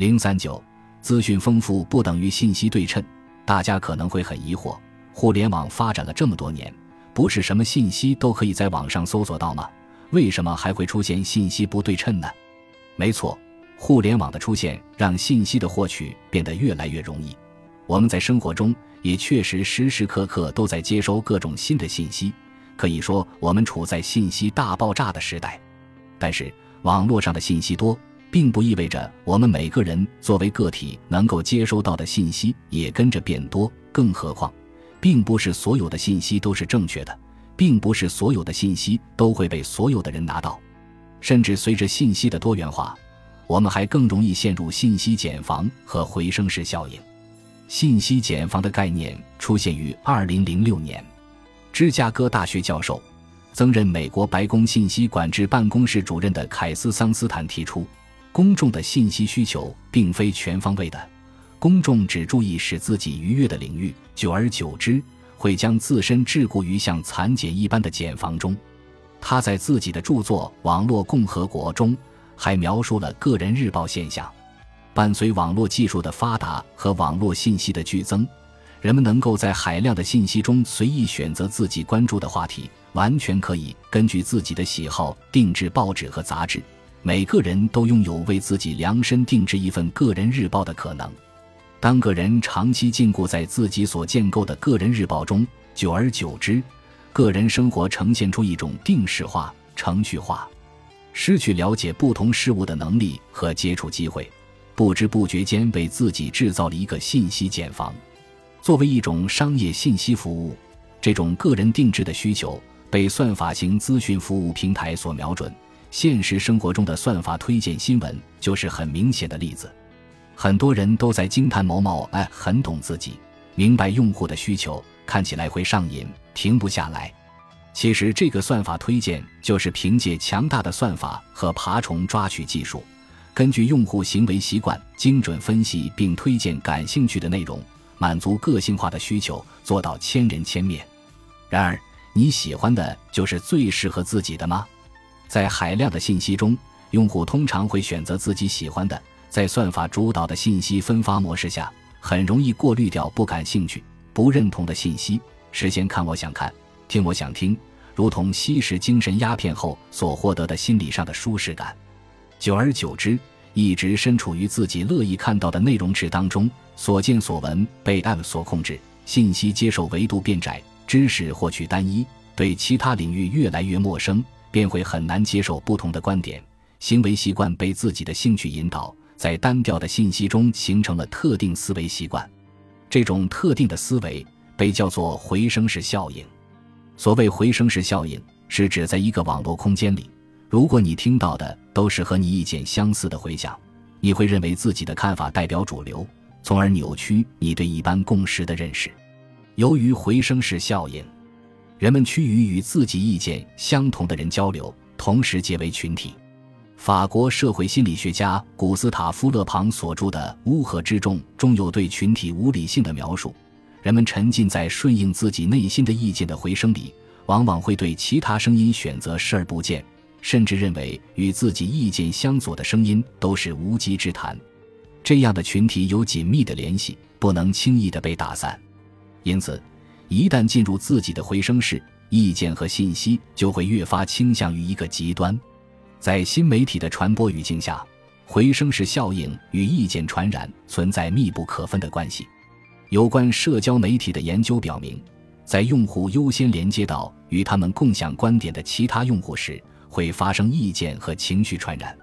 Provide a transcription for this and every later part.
零三九，资讯丰富不等于信息对称。大家可能会很疑惑，互联网发展了这么多年，不是什么信息都可以在网上搜索到吗？为什么还会出现信息不对称呢？没错，互联网的出现让信息的获取变得越来越容易。我们在生活中也确实时时刻刻都在接收各种新的信息，可以说我们处在信息大爆炸的时代。但是，网络上的信息多。并不意味着我们每个人作为个体能够接收到的信息也跟着变多。更何况，并不是所有的信息都是正确的，并不是所有的信息都会被所有的人拿到。甚至随着信息的多元化，我们还更容易陷入信息茧房和回声式效应。信息茧房的概念出现于2006年，芝加哥大学教授、曾任美国白宫信息管制办公室主任的凯斯桑斯坦提出。公众的信息需求并非全方位的，公众只注意使自己愉悦的领域，久而久之会将自身桎梏于像蚕茧一般的茧房中。他在自己的著作《网络共和国》中还描述了个人日报现象。伴随网络技术的发达和网络信息的剧增，人们能够在海量的信息中随意选择自己关注的话题，完全可以根据自己的喜好定制报纸和杂志。每个人都拥有为自己量身定制一份个人日报的可能。当个人长期禁锢在自己所建构的个人日报中，久而久之，个人生活呈现出一种定式化、程序化，失去了解不同事物的能力和接触机会，不知不觉间为自己制造了一个信息茧房。作为一种商业信息服务，这种个人定制的需求被算法型咨询服务平台所瞄准。现实生活中的算法推荐新闻就是很明显的例子，很多人都在惊叹某某哎很懂自己，明白用户的需求，看起来会上瘾，停不下来。其实这个算法推荐就是凭借强大的算法和爬虫抓取技术，根据用户行为习惯精准分析并推荐感兴趣的内容，满足个性化的需求，做到千人千面。然而，你喜欢的就是最适合自己的吗？在海量的信息中，用户通常会选择自己喜欢的。在算法主导的信息分发模式下，很容易过滤掉不感兴趣、不认同的信息，实现看我想看、听我想听，如同吸食精神鸦片后所获得的心理上的舒适感。久而久之，一直身处于自己乐意看到的内容池当中，所见所闻被 App 所控制，信息接受维度变窄，知识获取单一，对其他领域越来越陌生。便会很难接受不同的观点，行为习惯被自己的兴趣引导，在单调的信息中形成了特定思维习惯。这种特定的思维被叫做回声式效应。所谓回声式效应，是指在一个网络空间里，如果你听到的都是和你意见相似的回响，你会认为自己的看法代表主流，从而扭曲你对一般共识的认识。由于回声式效应。人们趋于与自己意见相同的人交流，同时结为群体。法国社会心理学家古斯塔夫·勒庞所著的《乌合之众》中有对群体无理性的描述：人们沉浸在顺应自己内心的意见的回声里，往往会对其他声音选择视而不见，甚至认为与自己意见相左的声音都是无稽之谈。这样的群体有紧密的联系，不能轻易的被打散。因此。一旦进入自己的回声室，意见和信息就会越发倾向于一个极端。在新媒体的传播语境下，回声式效应与意见传染存在密不可分的关系。有关社交媒体的研究表明，在用户优先连接到与他们共享观点的其他用户时，会发生意见和情绪传染。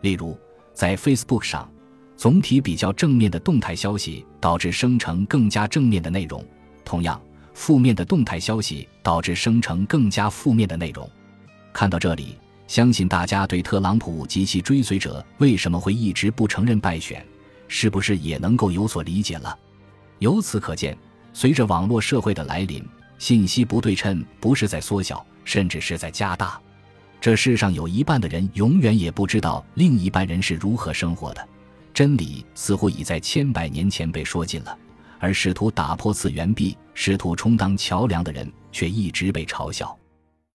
例如，在 Facebook 上，总体比较正面的动态消息导致生成更加正面的内容。同样。负面的动态消息导致生成更加负面的内容。看到这里，相信大家对特朗普及其追随者为什么会一直不承认败选，是不是也能够有所理解了？由此可见，随着网络社会的来临，信息不对称不是在缩小，甚至是在加大。这世上有一半的人永远也不知道另一半人是如何生活的，真理似乎已在千百年前被说尽了。而试图打破次元壁、试图充当桥梁的人，却一直被嘲笑。